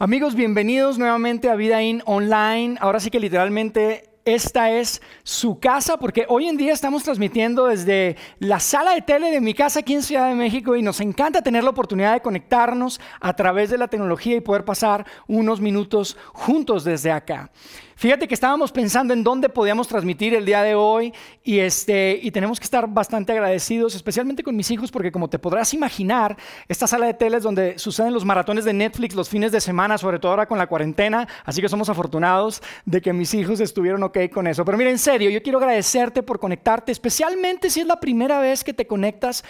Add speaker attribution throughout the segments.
Speaker 1: Amigos, bienvenidos nuevamente a Vida In Online. Ahora sí que literalmente esta es su casa, porque hoy en día estamos transmitiendo desde la sala de tele de mi casa aquí en Ciudad de México y nos encanta tener la oportunidad de conectarnos a través de la tecnología y poder pasar unos minutos juntos desde acá. Fíjate que estábamos pensando en dónde podíamos transmitir el día de hoy y, este, y tenemos que estar bastante agradecidos, especialmente con mis hijos, porque como te podrás imaginar, esta sala de tele es donde suceden los maratones de Netflix los fines de semana, sobre todo ahora con la cuarentena, así que somos afortunados de que mis hijos estuvieron ok con eso. Pero mira, en serio, yo quiero agradecerte por conectarte, especialmente si es la primera vez que te conectas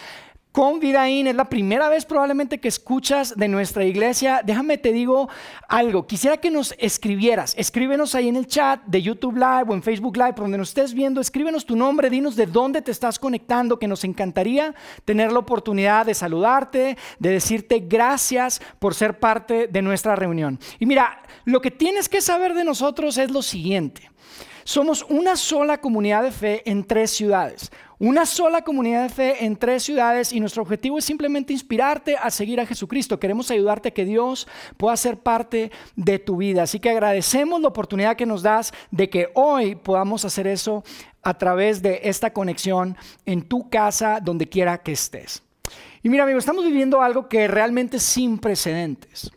Speaker 1: con Vidaín. Es la primera vez probablemente que escuchas de nuestra iglesia. Déjame te digo algo. Quisiera que nos escribieras. Escríbenos ahí en el chat de YouTube Live o en Facebook Live, por donde nos estés viendo. Escríbenos tu nombre, dinos de dónde te estás conectando, que nos encantaría tener la oportunidad de saludarte, de decirte gracias por ser parte de nuestra reunión. Y mira, lo que tienes que saber de nosotros es lo siguiente. Somos una sola comunidad de fe en tres ciudades. Una sola comunidad de fe en tres ciudades y nuestro objetivo es simplemente inspirarte a seguir a Jesucristo. Queremos ayudarte a que Dios pueda ser parte de tu vida. Así que agradecemos la oportunidad que nos das de que hoy podamos hacer eso a través de esta conexión en tu casa, donde quiera que estés. Y mira, amigo, estamos viviendo algo que realmente es sin precedentes.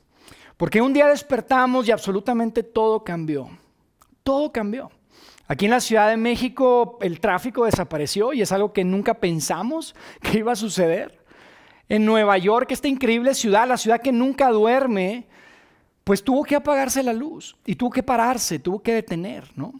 Speaker 1: Porque un día despertamos y absolutamente todo cambió. Todo cambió. Aquí en la Ciudad de México el tráfico desapareció y es algo que nunca pensamos que iba a suceder. En Nueva York, esta increíble ciudad, la ciudad que nunca duerme, pues tuvo que apagarse la luz y tuvo que pararse, tuvo que detener, ¿no?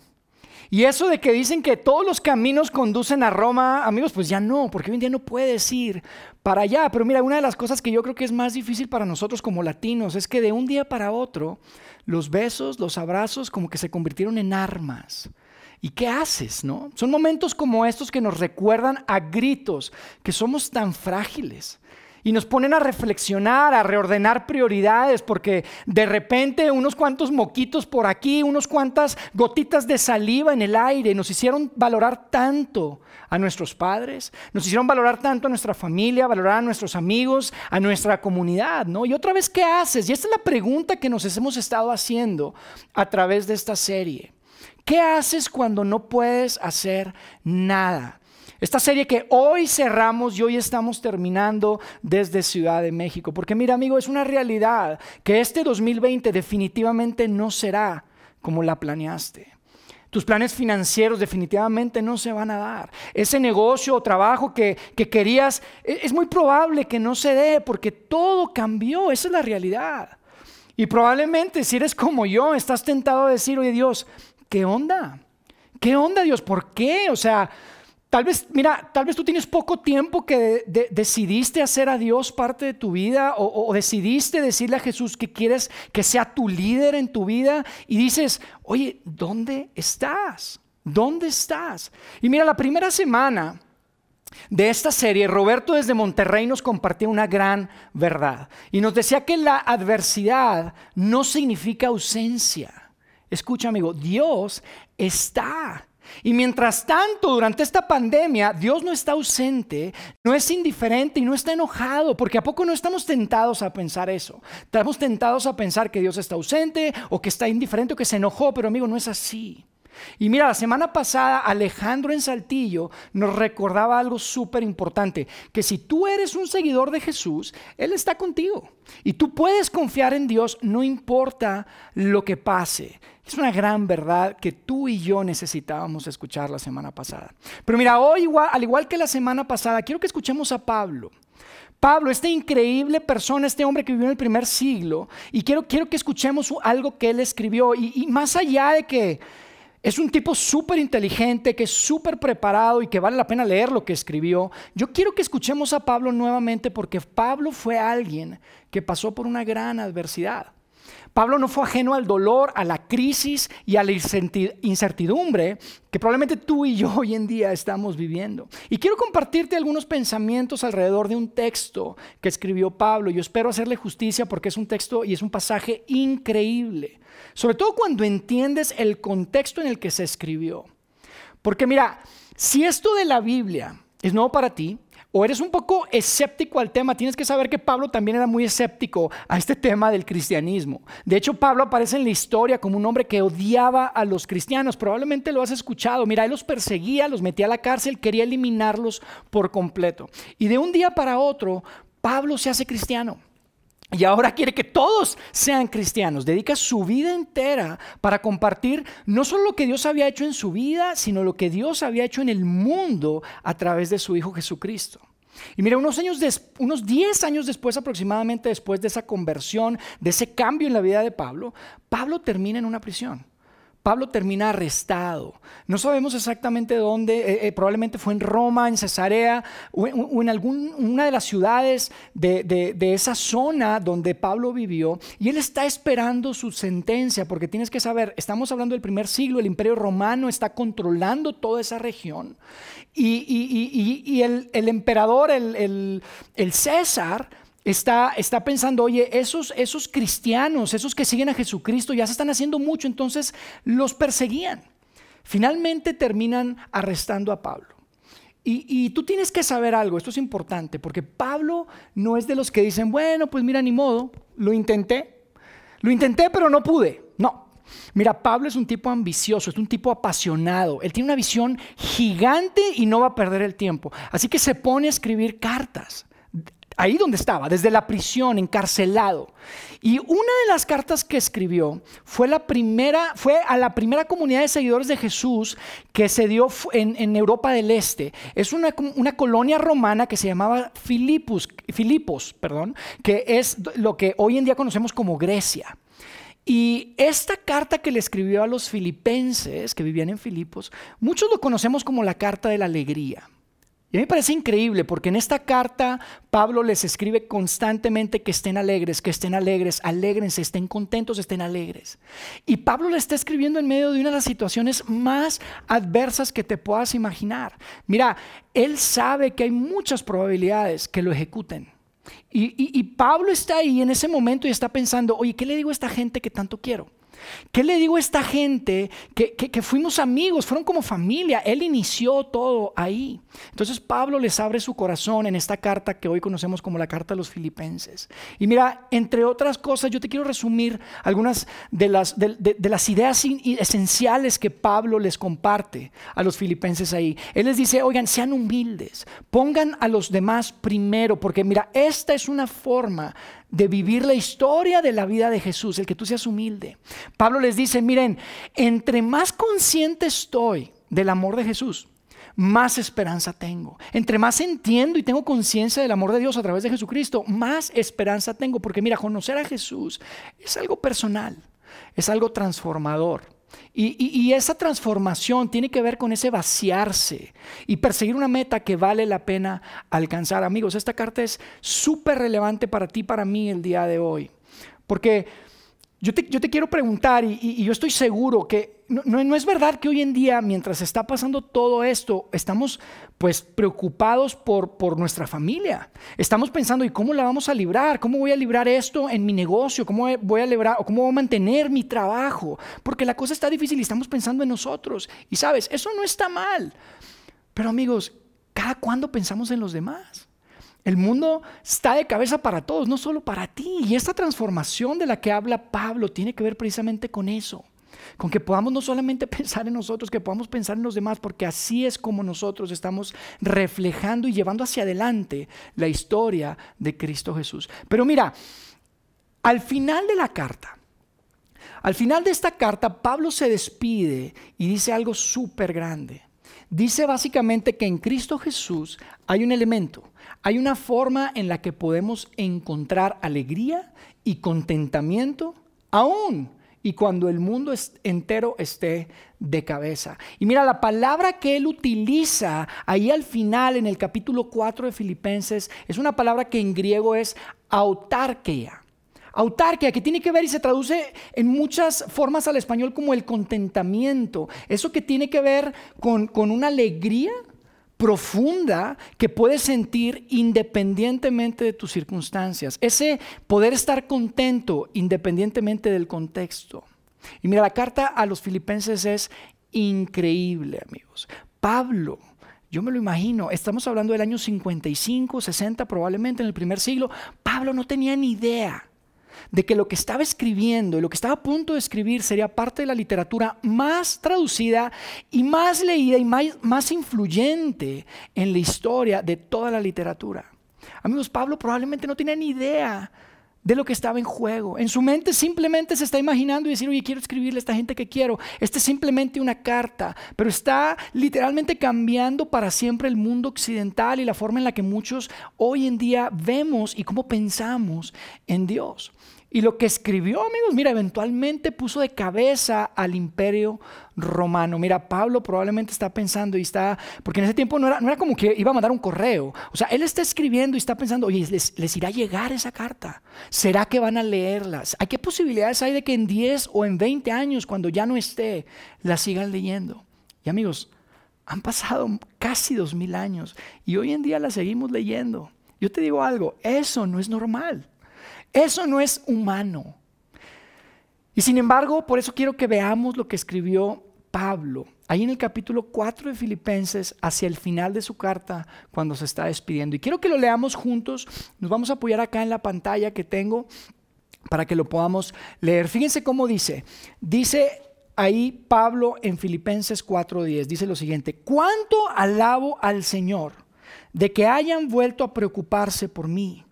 Speaker 1: Y eso de que dicen que todos los caminos conducen a Roma, amigos, pues ya no, porque hoy en día no puedes ir para allá. Pero mira, una de las cosas que yo creo que es más difícil para nosotros como latinos es que de un día para otro, los besos, los abrazos como que se convirtieron en armas. ¿Y qué haces, no? Son momentos como estos que nos recuerdan a gritos que somos tan frágiles y nos ponen a reflexionar, a reordenar prioridades, porque de repente unos cuantos moquitos por aquí, unos cuantas gotitas de saliva en el aire nos hicieron valorar tanto a nuestros padres, nos hicieron valorar tanto a nuestra familia, valorar a nuestros amigos, a nuestra comunidad, ¿no? Y otra vez, ¿qué haces? Y esta es la pregunta que nos hemos estado haciendo a través de esta serie. ¿Qué haces cuando no puedes hacer nada? Esta serie que hoy cerramos y hoy estamos terminando desde Ciudad de México. Porque mira amigo, es una realidad que este 2020 definitivamente no será como la planeaste. Tus planes financieros definitivamente no se van a dar. Ese negocio o trabajo que, que, querías e, es muy probable que no se dé porque todo cambió. Esa es la realidad. Y probablemente si eres como yo, estás tentado a decir, oye Dios, ¿qué onda? ¿Qué onda, Dios? ¿Por qué? O sea, tal vez, mira, tal vez tú tienes poco tiempo que decidiste hacer a Dios parte de tu vida o, o, decidiste decirle a Jesús que quieres que sea tu líder en tu vida y dices, oye, ¿dónde estás? ¿Dónde estás? Y mira, la primera semana de esta serie, Roberto desde Monterrey nos compartió una gran verdad y nos decía que la adversidad no significa ausencia. Escucha amigo, Dios está. Y mientras tanto, durante esta pandemia, Dios no está ausente, no es indiferente y no está enojado, porque a poco no estamos tentados a pensar eso. Estamos tentados a pensar que Dios está ausente o que está indiferente o que se enojó, pero amigo, no es así. Y mira, la semana pasada Alejandro en Saltillo nos recordaba algo súper importante, que si tú eres un seguidor de Jesús, Él está contigo. Y tú puedes confiar en Dios no importa lo que pase. Es una gran verdad que tú y yo necesitábamos escuchar la semana pasada. Pero mira, hoy al igual que la semana pasada, quiero que escuchemos a Pablo. Pablo, esta increíble persona, este hombre que vivió en el primer siglo, y quiero, quiero que escuchemos algo que él escribió. Y más allá de que es un tipo súper inteligente, que es súper preparado y que vale la pena leer lo que escribió. Yo quiero que escuchemos a Pablo nuevamente porque Pablo fue alguien que pasó por una gran adversidad. Pablo no fue ajeno al dolor, a la crisis y a la incertidumbre que probablemente tú y yo hoy en día estamos viviendo. Y quiero compartirte algunos pensamientos alrededor de un texto que escribió Pablo. Yo espero hacerle justicia porque es un texto y es un pasaje increíble. Sobre todo cuando entiendes el contexto en el que se escribió. Porque mira, si esto de la Biblia es nuevo para ti, o eres un poco escéptico al tema, tienes que saber que Pablo también era muy escéptico a este tema del cristianismo. De hecho, Pablo aparece en la historia como un hombre que odiaba a los cristianos. Probablemente lo has escuchado. Mira, él los perseguía, los metía a la cárcel, quería eliminarlos por completo. Y de un día para otro, Pablo se hace cristiano. Y ahora quiere que todos sean cristianos. Dedica su vida entera para compartir no solo lo que Dios había hecho en su vida, sino lo que Dios había hecho en el mundo a través de su Hijo Jesucristo. Y mira, unos, años unos 10 años después aproximadamente, después de esa conversión, de ese cambio en la vida de Pablo, Pablo termina en una prisión. Pablo termina arrestado. No sabemos exactamente dónde, eh, eh, probablemente fue en Roma, en Cesarea o en, alguna de las ciudades de, esa zona donde Pablo vivió. Y él está esperando su sentencia, porque tienes que saber, estamos hablando del primer siglo, el imperio romano está controlando toda esa región. Y, el, emperador, el César, está, pensando, oye, esos, cristianos, esos que siguen a Jesucristo ya se están haciendo mucho, entonces los perseguían. Finalmente terminan arrestando a Pablo. Y, tú tienes que saber algo, esto es importante, porque Pablo no es de los que dicen, bueno, pues mira, ni modo, lo intenté, lo intenté pero no pude. No, mira, Pablo es un tipo ambicioso, es un tipo apasionado, él tiene una visión gigante y no va a perder el tiempo. Así que se pone a escribir cartas ahí donde estaba, desde la prisión, encarcelado. Y una de las cartas que escribió fue, a la primera comunidad de seguidores de Jesús que se dio en, Europa del Este. Es una, colonia romana que se llamaba Filipos, Filipos, perdón, que es lo que hoy en día conocemos como Grecia. Y esta carta que le escribió a los filipenses que vivían en Filipos, muchos lo conocemos como la carta de la alegría. Y a mí me parece increíble porque en esta carta Pablo les escribe constantemente que estén alegres, que estén alegres, alegrense, estén contentos, estén alegres. Y Pablo le está escribiendo en medio de una de las situaciones más adversas que te puedas imaginar. Mira, él sabe que hay muchas probabilidades que lo ejecuten. Y, y Pablo está ahí en ese momento y está pensando, oye, ¿qué le digo a esta gente que tanto quiero? ¿Qué le digo a esta gente que, fuimos amigos, fueron como familia? Él inició todo ahí. Entonces Pablo les abre su corazón en esta carta que hoy conocemos como la carta a los filipenses. Y mira, entre otras cosas, yo te quiero resumir algunas de las, de, las ideas esenciales que Pablo les comparte a los filipenses ahí. Él les dice, oigan, sean humildes, pongan a los demás primero, porque mira, esta es una forma de vivir la historia de la vida de Jesús, el que tú seas humilde. Pablo les dice, miren, entre más consciente estoy del amor de Jesús, más esperanza tengo. Entre más entiendo y tengo conciencia del amor de Dios a través de Jesucristo, más esperanza tengo. Porque mira, conocer a Jesús es algo personal, es algo transformador. Y, esa transformación tiene que ver con ese vaciarse y perseguir una meta que vale la pena alcanzar. Amigos, esta carta es súper relevante para ti, para mí el día de hoy. Porque yo te, quiero preguntar, y, yo estoy seguro que no, es verdad que hoy en día, mientras está pasando todo esto, estamos pues preocupados por, por nuestra familia. Estamos pensando, ¿y cómo la vamos a librar? ¿Cómo voy a librar esto en mi negocio? ¿Cómo voy a librar o cómo voy a mantener mi trabajo? Porque la cosa está difícil y estamos pensando en nosotros. Y sabes, eso no está mal. Pero amigos, ¿cada cuándo pensamos en los demás? El mundo está de cabeza para todos, no solo para ti. Y esta transformación de la que habla Pablo tiene que ver precisamente con eso. Con que podamos no solamente pensar en nosotros, que podamos pensar en los demás, porque así es como nosotros estamos reflejando y llevando hacia adelante la historia de Cristo Jesús. Pero mira, al final de la carta, al final de esta carta, Pablo se despide y dice algo súper grande. Dice básicamente que en Cristo Jesús hay un elemento hay una forma en la que podemos encontrar alegría y contentamiento aún y cuando el mundo entero esté de cabeza. Y mira, la palabra que él utiliza ahí al final en el capítulo 4 de Filipenses es una palabra que en griego es autarquia. Autarquia, que tiene que ver y se traduce en muchas formas al español como el contentamiento. Eso que tiene que ver con, con una alegría profunda que puedes sentir independientemente de tus circunstancias. Ese poder estar contento independientemente del contexto. Y mira, la carta a los filipenses es increíble, amigos. Pablo Yo me lo imagino, estamos hablando del año 55, 60 probablemente en el primer siglo. Pablo no tenía ni idea de que lo que estaba escribiendo y lo que estaba a punto de escribir sería parte de la literatura más traducida y más leída y más, más influyente en la historia de toda la literatura. Amigos, Pablo probablemente no tenía ni idea de lo que estaba en juego. En su mente simplemente se está imaginando y decir, oye, quiero escribirle a esta gente que quiero. Esta es simplemente una carta, pero está literalmente cambiando para siempre el mundo occidental y la forma en la que muchos hoy en día vemos y cómo pensamos en Dios. Y lo que escribió, amigos, mira, eventualmente puso de cabeza al imperio romano. Mira, Pablo probablemente está pensando y está, porque en ese tiempo no era, no era como que iba a mandar un correo. O sea, él está escribiendo y está pensando, oye, ¿les, irá a llegar esa carta? ¿Será que van a leerlas? ¿Hay qué posibilidades hay de que en 10 o en 20 años, cuando ya no esté, la sigan leyendo? Y amigos, han pasado casi dos mil años y hoy en día la seguimos leyendo. Yo te digo algo, eso no es normal. Eso no es humano. Y sin embargo, por eso quiero que veamos lo que escribió Pablo, ahí en el capítulo 4 de Filipenses, hacia el final de su carta, cuando se está despidiendo. Y quiero que lo leamos juntos. Nos vamos a apoyar acá en la pantalla que tengo para que lo podamos leer. Fíjense cómo dice. Dice ahí Pablo en Filipenses 4:10, dice lo siguiente, ¿cuánto alabo al Señor de que hayan vuelto a preocuparse por mí?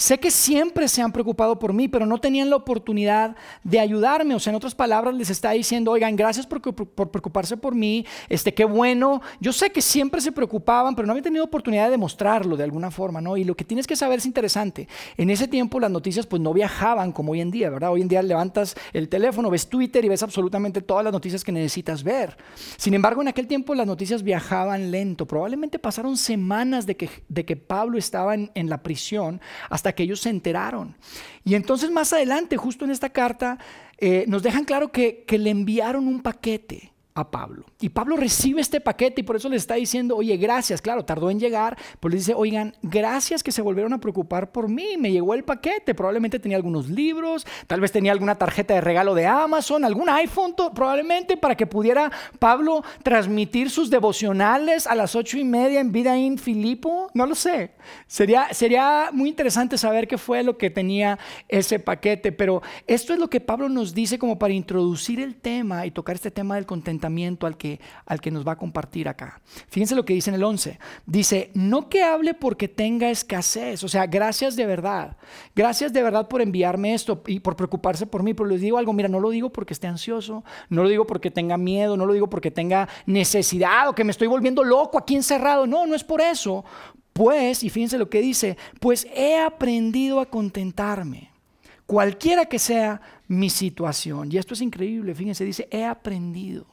Speaker 1: Sé que siempre se han preocupado por mí, pero no tenían la oportunidad de ayudarme. O sea, en otras palabras, les está diciendo, oigan, gracias por, preocuparse por mí, este, qué bueno. Yo sé que siempre se preocupaban, pero no había tenido oportunidad de demostrarlo de alguna forma, ¿no? Y lo que tienes que saber es interesante. En ese tiempo las noticias pues no viajaban como hoy en día, ¿verdad? Hoy en día levantas el teléfono, ves Twitter y ves absolutamente todas las noticias que necesitas ver. Sin embargo, en aquel tiempo las noticias viajaban lento. Probablemente pasaron semanas de que, de que Pablo estaba en, en la prisión hasta que ellos se enteraron. Y entonces más adelante, justo en esta carta, eh, nos dejan claro que, que le enviaron un paquete a Pablo. Y Pablo recibe este paquete y por eso le está diciendo, oye, gracias, claro, tardó en llegar, pero le dice, oigan, gracias que se volvieron a preocupar por mí, me llegó el paquete, probablemente tenía algunos libros, tal vez tenía alguna tarjeta de regalo de Amazon, algún iPhone, probablemente para que pudiera Pablo transmitir sus devocionales a las ocho y media en Vida in Filipo, no lo sé. Sería, sería muy interesante saber qué fue lo que tenía ese paquete, pero esto es lo que Pablo nos dice como para introducir el tema y tocar este tema del al que, al que nos va a compartir acá. Fíjense lo que dice en el 11. Dice, no que hable porque tenga escasez, o sea, gracias de verdad. Gracias de verdad por enviarme esto y por preocuparse por mí, pero les digo algo, mira, no lo digo porque esté ansioso, no lo digo porque tenga miedo, no lo digo porque tenga necesidad o que me estoy volviendo loco aquí encerrado, no, no es por eso, pues, y fíjense lo que dice, pues he aprendido a contentarme, cualquiera que sea mi situación. Y esto es increíble, fíjense, dice, he aprendido.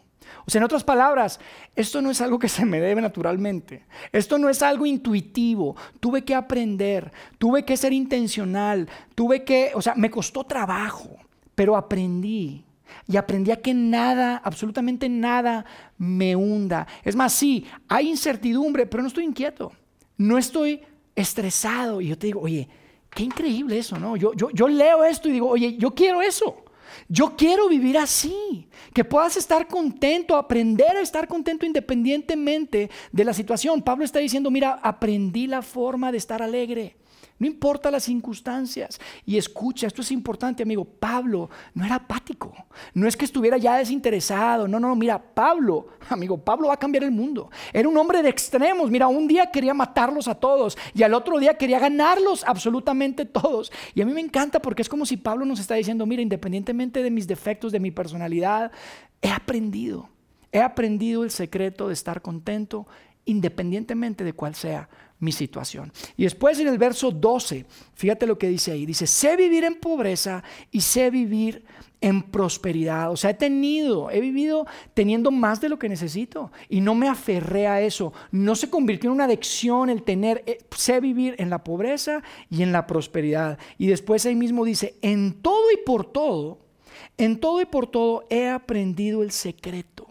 Speaker 1: O sea, en otras palabras, esto no es algo que se me debe naturalmente. Esto no es algo intuitivo. Tuve que aprender, tuve que ser intencional, tuve que, o sea, me costó trabajo, pero aprendí. Y aprendí a que nada, absolutamente nada, me hunda. Es más, sí, hay incertidumbre, pero no estoy inquieto no estoy estresado. Y yo te digo, oye, qué increíble eso, ¿no? Yo, yo, yo leo esto y digo, oye, yo quiero eso. Yo quiero vivir así, que puedas estar contento, aprender a estar contento independientemente de la situación. Pablo está diciendo, mira, aprendí la forma de estar alegre. No importa las circunstancias. Y escucha, esto es importante, amigo. Pablo no era apático. No es que estuviera ya desinteresado. No, no, mira, Pablo, amigo, Pablo va a cambiar el mundo. Era un hombre de extremos. Mira, un día quería matarlos a todos y al otro día quería ganarlos absolutamente todos. Y a mí me encanta porque es como si Pablo nos está diciendo, mira, independientemente de mis defectos, de mi personalidad, he aprendido. He aprendido el secreto de estar contento independientemente de cuál sea mi situación. Y después en el verso 12, fíjate lo que dice ahí, dice, sé vivir en pobreza y sé vivir en prosperidad. O sea, he tenido, he vivido teniendo más de lo que necesito y no me aferré a eso. No se convirtió en una adicción el tener, eh, sé vivir en la pobreza y en la prosperidad. Y después ahí mismo dice, en todo y por todo, en todo y por todo he aprendido el secreto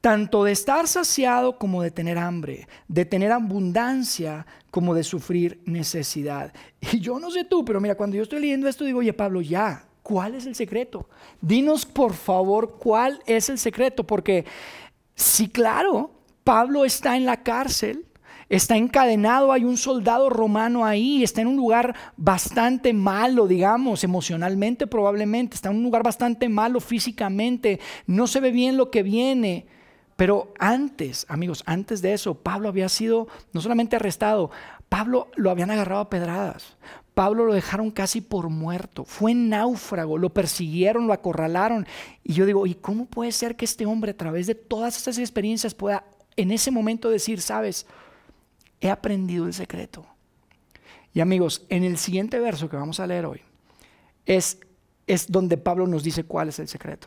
Speaker 1: tanto de estar saciado como de tener hambre, de tener abundancia como de sufrir necesidad. Y yo no sé tú, pero mira, cuando yo estoy leyendo esto digo, oye Pablo, ya, ¿cuál es el secreto? Dinos por favor cuál es el secreto, porque sí, claro, Pablo está en la cárcel, está encadenado, hay un soldado romano ahí, está en un lugar bastante malo, digamos, emocionalmente probablemente, está en un lugar bastante malo físicamente, no se ve bien lo que viene. Pero antes, amigos, antes de eso, Pablo había sido no solamente arrestado, Pablo lo habían agarrado a pedradas. Pablo lo dejaron casi por muerto, fue náufrago, lo persiguieron, lo acorralaron. Y yo digo, ¿y cómo puede ser que este hombre a través de todas estas experiencias pueda en ese momento decir, sabes, he aprendido el secreto? Y amigos, en el siguiente verso que vamos a leer hoy, es, es donde Pablo nos dice cuál es el secreto.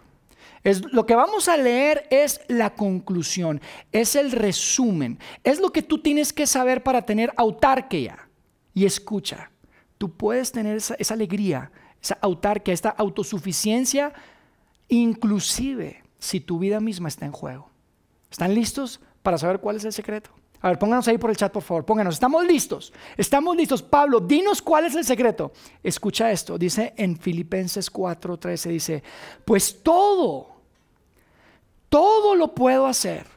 Speaker 1: Es, lo que vamos a leer es la conclusión, es el resumen, es lo que tú tienes que saber para tener autarquía. Y escucha, tú puedes tener esa, esa alegría, esa autarquía, esta autosuficiencia, inclusive si tu vida misma está en juego. ¿Están listos para saber cuál es el secreto? A ver, pónganos ahí por el chat, por favor. Pónganos. Estamos listos. Estamos listos. Pablo, dinos cuál es el secreto. Escucha esto. Dice en Filipenses 4:13, dice, pues todo, todo lo puedo hacer.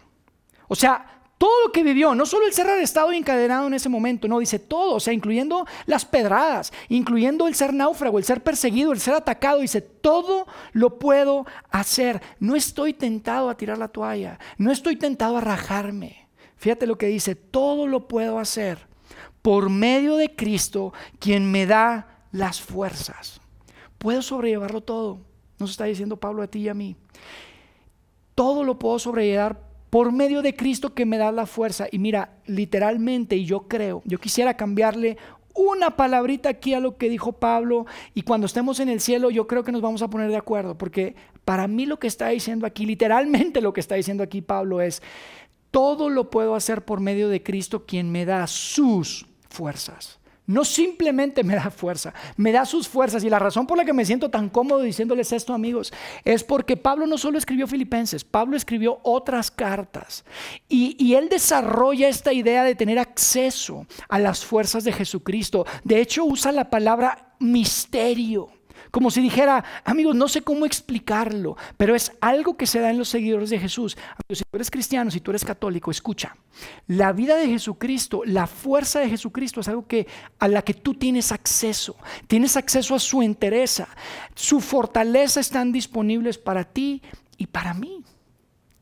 Speaker 1: O sea, todo lo que vivió, no solo el ser arrestado y encadenado en ese momento, no, dice todo, o sea, incluyendo las pedradas, incluyendo el ser náufrago, el ser perseguido, el ser atacado, dice, todo lo puedo hacer. No estoy tentado a tirar la toalla, no estoy tentado a rajarme. Fíjate lo que dice, todo lo puedo hacer por medio de Cristo, quien me da las fuerzas. Puedo sobrellevarlo todo, nos está diciendo Pablo a ti y a mí. Todo lo puedo sobrellevar por medio de Cristo que me da la fuerza. Y mira, literalmente, y yo creo, yo quisiera cambiarle una palabrita aquí a lo que dijo Pablo y cuando estemos en el cielo yo creo que nos vamos a poner de acuerdo, porque para mí lo que está diciendo aquí, literalmente lo que está diciendo aquí Pablo es, todo lo puedo hacer por medio de Cristo quien me da sus fuerzas. No simplemente me da fuerza, me da sus fuerzas. Y la razón por la que me siento tan cómodo diciéndoles esto, amigos, es porque Pablo no solo escribió Filipenses, Pablo escribió otras cartas. Y, él desarrolla esta idea de tener acceso a las fuerzas de Jesucristo. De hecho, usa la palabra misterio. Como si dijera, amigos, no sé cómo explicarlo, pero es algo que se da en los seguidores de Jesús. si tú eres cristiano, si tú eres católico, escucha. La vida de Jesucristo, la fuerza de Jesucristo es algo que a la que tú tienes acceso. Tienes acceso a su entereza. Su fortaleza están disponibles para ti y para mí.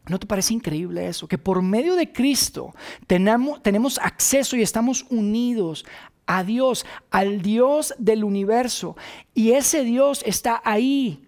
Speaker 1: ¿No te parece increíble eso? Que por medio de Cristo tenemos, tenemos acceso y estamos unidos a Dios, al Dios del universo. Y ese Dios está ahí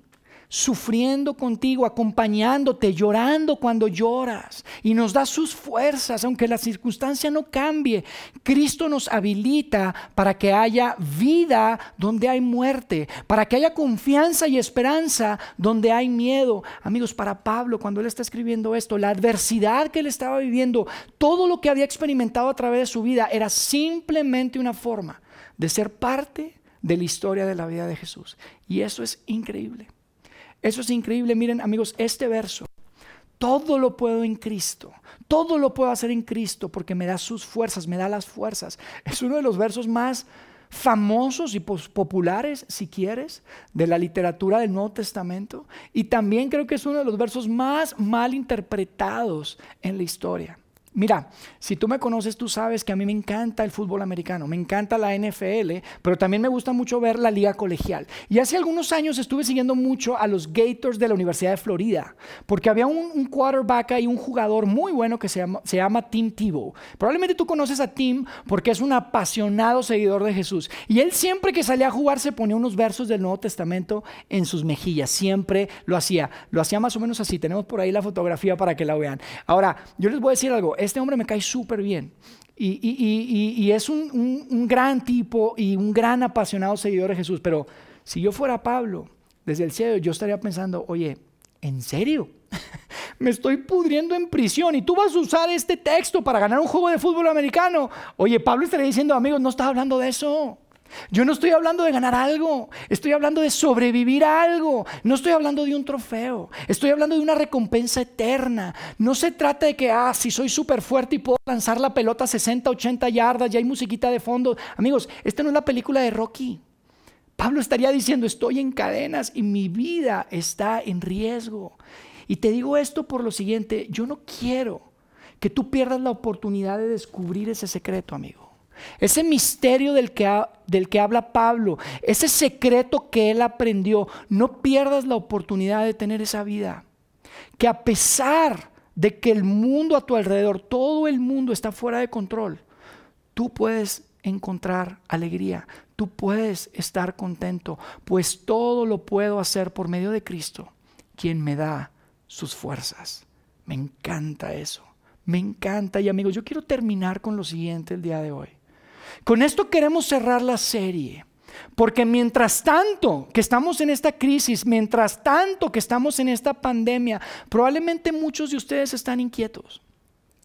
Speaker 1: sufriendo contigo, acompañándote, llorando cuando lloras y nos da sus fuerzas, aunque la circunstancia no cambie. Cristo nos habilita para que haya vida donde hay muerte, para que haya confianza y esperanza donde hay miedo. Amigos, para Pablo, cuando él está escribiendo esto, la adversidad que él estaba viviendo, todo lo que había experimentado a través de su vida era simplemente una forma de ser parte de la historia de la vida de Jesús. Y eso es increíble. Eso es increíble. Miren amigos, este verso, todo lo puedo en Cristo. Todo lo puedo hacer en Cristo porque me da sus fuerzas, me da las fuerzas. Es uno de los versos más famosos y populares, si quieres, de la literatura del Nuevo Testamento. Y también creo que es uno de los versos más mal interpretados en la historia. Mira, si tú me conoces, tú sabes que a mí me encanta el fútbol americano, me encanta la NFL, pero también me gusta mucho ver la liga colegial. Y hace algunos años estuve siguiendo mucho a los Gators de la Universidad de Florida, porque había un, quarterback y un jugador muy bueno que se llama, se llama Tim Tebow. Probablemente tú conoces a Tim porque es un apasionado seguidor de Jesús. Y él siempre que salía a jugar se ponía unos versos del Nuevo Testamento en sus mejillas, siempre lo hacía. Lo hacía más o menos así, tenemos por ahí la fotografía para que la vean. Ahora, yo les voy a decir algo este hombre me cae súper bien. Y, es un, gran tipo y un gran apasionado seguidor de Jesús. Pero si yo fuera Pablo, desde el cielo, yo estaría pensando, oye, ¿en serio? me estoy pudriendo en prisión y tú vas a usar este texto para ganar un juego de fútbol americano. Oye, Pablo estaría diciendo, amigos, no estás hablando de eso. Yo no estoy hablando de ganar algo, estoy hablando de sobrevivir a algo, no estoy hablando de un trofeo, estoy hablando de una recompensa eterna. No se trata de que, ah, si soy súper fuerte y puedo lanzar la pelota a 60, 80 yardas, ya hay musiquita de fondo. Amigos, esta no es la película de Rocky. Pablo estaría diciendo, estoy en cadenas y mi vida está en riesgo. Y te digo esto por lo siguiente, yo no quiero que tú pierdas la oportunidad de descubrir ese secreto, amigo. Ese misterio del que, del que habla Pablo, ese secreto que él aprendió, no pierdas la oportunidad de tener esa vida. Que a pesar de que el mundo a tu alrededor, todo el mundo está fuera de control, tú puedes encontrar alegría, tú puedes estar contento, pues todo lo puedo hacer por medio de Cristo, quien me da sus fuerzas. Me encanta eso, me encanta. Y amigos, yo quiero terminar con lo siguiente el día de hoy. Con esto queremos cerrar la serie. Porque mientras tanto que estamos en esta crisis, mientras tanto que estamos en esta pandemia, probablemente muchos de ustedes están inquietos.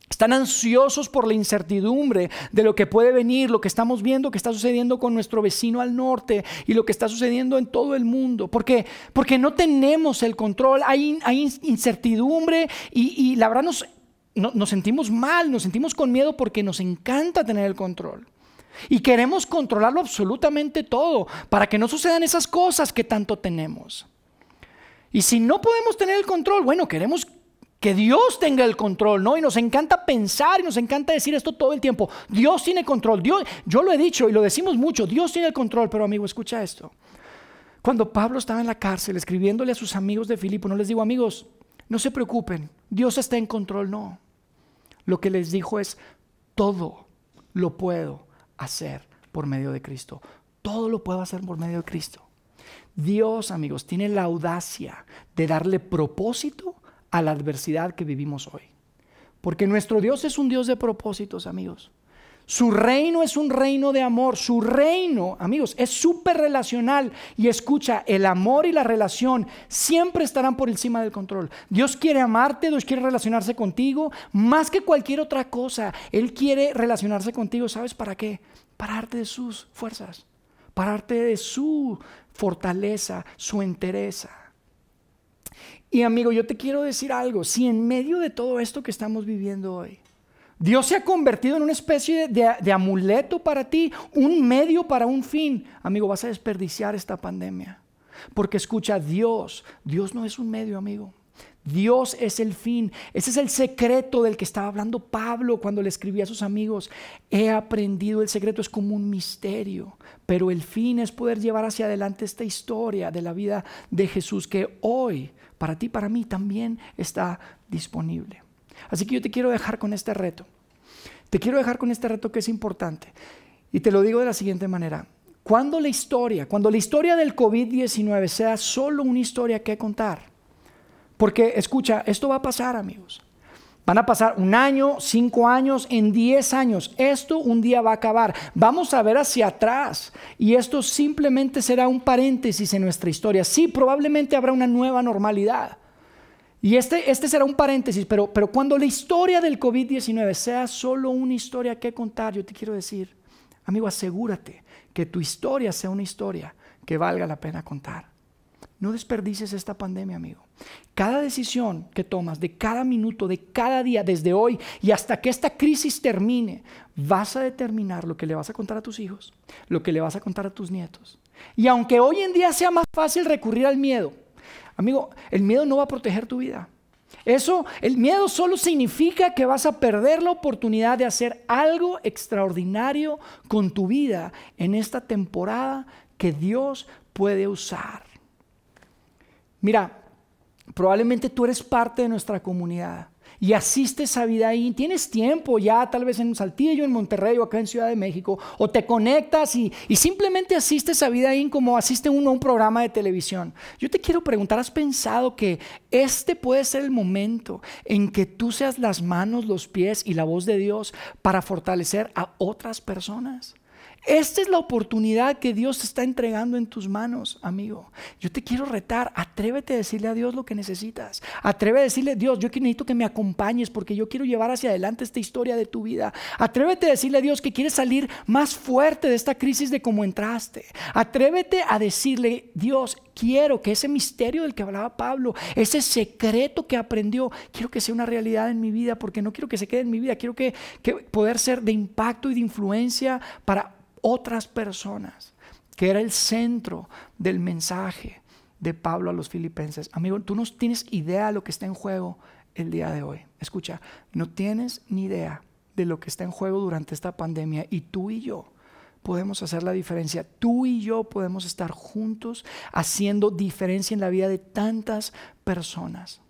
Speaker 1: Están ansiosos por la incertidumbre de lo que puede venir, lo que estamos viendo que está sucediendo con nuestro vecino al norte y lo que está sucediendo en todo el mundo. Porque, porque no tenemos el control, hay, incertidumbre y, la verdad nos, nos sentimos mal, nos sentimos con miedo porque nos encanta tener el control. Y queremos controlarlo absolutamente todo para que no sucedan esas cosas que tanto tenemos. Y si no podemos tener el control, bueno, queremos que Dios tenga el control, ¿no? Y nos encanta pensar y nos encanta decir esto todo el tiempo. Dios tiene control. Dios, yo lo he dicho y lo decimos mucho, Dios tiene el control, pero amigo, escucha esto. Cuando Pablo estaba en la cárcel escribiéndole a sus amigos de Filipo, no les digo, amigos, no se preocupen, Dios está en control, no. Lo que les dijo es, todo lo puedo hacer por medio de Cristo. Todo lo puedo hacer por medio de Cristo. Dios, amigos, tiene la audacia de darle propósito a la adversidad que vivimos hoy. Porque nuestro Dios es un Dios de propósitos, amigos. Su reino es un reino de amor. Su reino, amigos, es súper relacional. Y escucha, el amor y la relación siempre estarán por encima del control. Dios quiere amarte, Dios quiere relacionarse contigo más que cualquier otra cosa. Él quiere relacionarse contigo. ¿Sabes para qué? Para de sus fuerzas, para de su fortaleza, su entereza. Y amigo, yo te quiero decir algo. Si en medio de todo esto que estamos viviendo hoy, Dios se ha convertido en una especie de, amuleto para ti, un medio para un fin. Amigo, vas a desperdiciar esta pandemia. Porque escucha, Dios, Dios no es un medio, amigo. Dios es el fin. Ese es el secreto del que estaba hablando Pablo cuando le escribía a sus amigos. He aprendido el secreto, es como un misterio. Pero el fin es poder llevar hacia adelante esta historia de la vida de Jesús que hoy, para ti, para mí, también está disponible. Así que yo te quiero dejar con este reto. Te quiero dejar con este reto que es importante. Y te lo digo de la siguiente manera. Cuando la historia, cuando la historia del COVID-19 sea solo una historia que contar, porque escucha, esto va a pasar amigos. Van a pasar un año, cinco años, en diez años. Esto un día va a acabar. Vamos a ver hacia atrás. Y esto simplemente será un paréntesis en nuestra historia. Sí, probablemente habrá una nueva normalidad. Y este, este será un paréntesis, pero, pero cuando la historia del COVID-19 sea solo una historia que contar, yo te quiero decir, amigo, asegúrate que tu historia sea una historia que valga la pena contar. No desperdices esta pandemia, amigo. Cada decisión que tomas, de cada minuto, de cada día, desde hoy y hasta que esta crisis termine, vas a determinar lo que le vas a contar a tus hijos, lo que le vas a contar a tus nietos. Y aunque hoy en día sea más fácil recurrir al miedo, Amigo, el miedo no va a proteger tu vida. Eso, el miedo solo significa que vas a perder la oportunidad de hacer algo extraordinario con tu vida en esta temporada que Dios puede usar. Mira, probablemente tú eres parte de nuestra comunidad y asistes a vida ahí, tienes tiempo ya tal vez en Saltillo, en Monterrey o acá en Ciudad de México, o te conectas y, simplemente asistes a vida ahí como asiste uno a un programa de televisión. Yo te quiero preguntar, ¿has pensado que este puede ser el momento en que tú seas las manos, los pies y la voz de Dios para fortalecer a otras personas? Esta es la oportunidad que Dios te está entregando en tus manos, amigo. Yo te quiero retar, atrévete a decirle a Dios lo que necesitas. Atrévete a decirle, Dios, yo necesito que me acompañes porque yo quiero llevar hacia adelante esta historia de tu vida. Atrévete a decirle a Dios que quieres salir más fuerte de esta crisis de cómo entraste. Atrévete a decirle, Dios, quiero que ese misterio del que hablaba Pablo, ese secreto que aprendió, quiero que sea una realidad en mi vida porque no quiero que se quede en mi vida, quiero que, poder ser de impacto y de influencia para otras personas, que era el centro del mensaje de Pablo a los filipenses. Amigo, tú no tienes idea de lo que está en juego el día de hoy. Escucha, no tienes ni idea de lo que está en juego durante esta pandemia y tú y yo podemos hacer la diferencia. Tú y yo podemos estar juntos haciendo diferencia en la vida de tantas personas.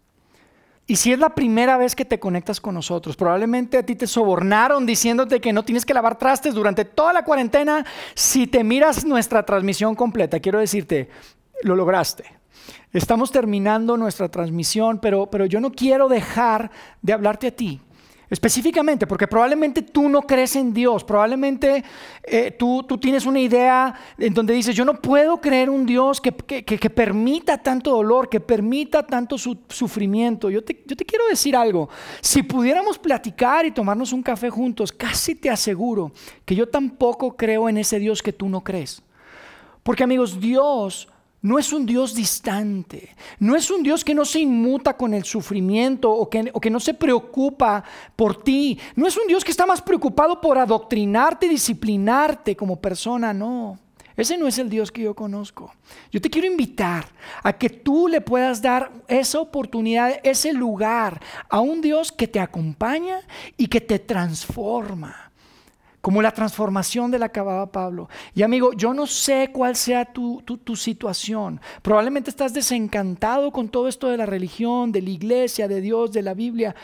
Speaker 1: Y si es la primera vez que te conectas con nosotros, probablemente a ti te sobornaron diciéndote que no tienes que lavar trastes durante toda la cuarentena. Si te miras nuestra transmisión completa, quiero decirte, lo lograste. Estamos terminando nuestra transmisión, pero, pero yo no quiero dejar de hablarte a ti. Específicamente, porque probablemente tú no crees en Dios, probablemente eh, tú, tú, tienes una idea en donde dices, yo no puedo creer un Dios que, que, permita tanto dolor, que permita tanto sufrimiento. Yo te, yo te quiero decir algo, si pudiéramos platicar y tomarnos un café juntos, casi te aseguro que yo tampoco creo en ese Dios que tú no crees. Porque amigos, Dios no es un Dios distante, no es un Dios que no se inmuta con el sufrimiento o que, no se preocupa por ti, no es un Dios que está más preocupado por adoctrinarte, disciplinarte como persona, no. Ese no es el Dios que yo conozco. Yo te quiero invitar a que tú le puedas dar esa oportunidad, ese lugar a un Dios que te acompaña y que te transforma como la transformación de la acababa Pablo. Y amigo, yo no sé cuál sea tu, situación. Probablemente estás desencantado con todo esto de la religión, de la iglesia, de Dios, de la Biblia.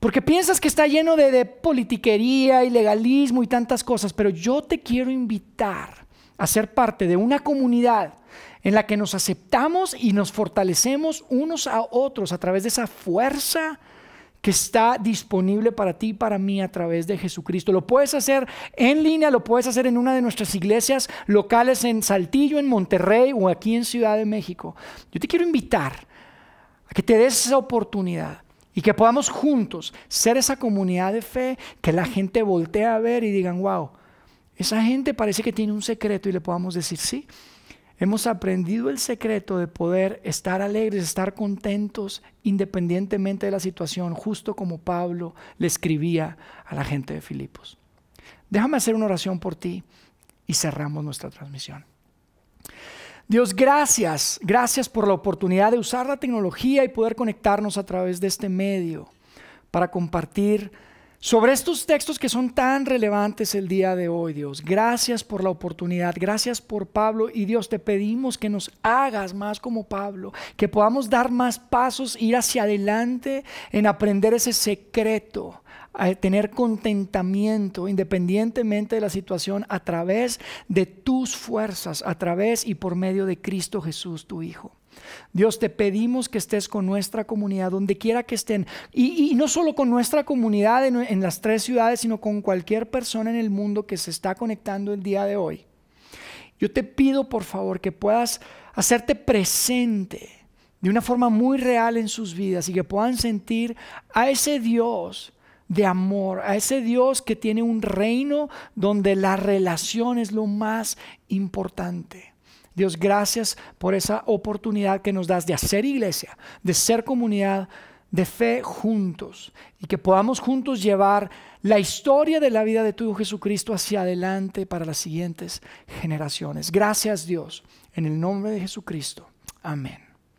Speaker 1: Porque piensas que está lleno de, de politiquería y legalismo y tantas cosas. Pero yo te quiero invitar a ser parte de una comunidad en la que nos aceptamos y nos fortalecemos unos a otros a través de esa fuerza que está disponible para ti y para mí a través de Jesucristo. Lo puedes hacer en línea, lo puedes hacer en una de nuestras iglesias locales en Saltillo, en Monterrey o aquí en Ciudad de México. Yo te quiero invitar a que te des esa oportunidad y que podamos juntos ser esa comunidad de fe que la gente voltee a ver y digan, wow, esa gente parece que tiene un secreto y le podamos decir, sí, Hemos aprendido el secreto de poder estar alegres, estar contentos independientemente de la situación, justo como Pablo le escribía a la gente de Filipos. Déjame hacer una oración por ti y cerramos nuestra transmisión. Dios, gracias, gracias por la oportunidad de usar la tecnología y poder conectarnos a través de este medio para compartir sobre estos textos que son tan relevantes el día de hoy, Dios. Gracias por la oportunidad, gracias por Pablo y Dios te pedimos que nos hagas más como Pablo, que podamos dar más pasos, ir hacia adelante en aprender ese secreto, tener contentamiento independientemente de la situación a través de tus fuerzas, a través y por medio de Cristo Jesús, tu Hijo. Dios, te pedimos que estés con nuestra comunidad, donde quiera que estén. Y, no solo con nuestra comunidad en, las tres ciudades, sino con cualquier persona en el mundo que se está conectando el día de hoy. Yo te pido, por favor, que puedas hacerte presente de una forma muy real en sus vidas y que puedan sentir a ese Dios de amor, a ese Dios que tiene un reino donde la relación es lo más importante. Dios, gracias por esa oportunidad que nos das de hacer iglesia, de ser comunidad de fe juntos y que podamos juntos llevar la historia de la vida de tu Hijo Jesucristo hacia adelante para las siguientes generaciones. Gracias Dios, en el nombre de Jesucristo. Amén.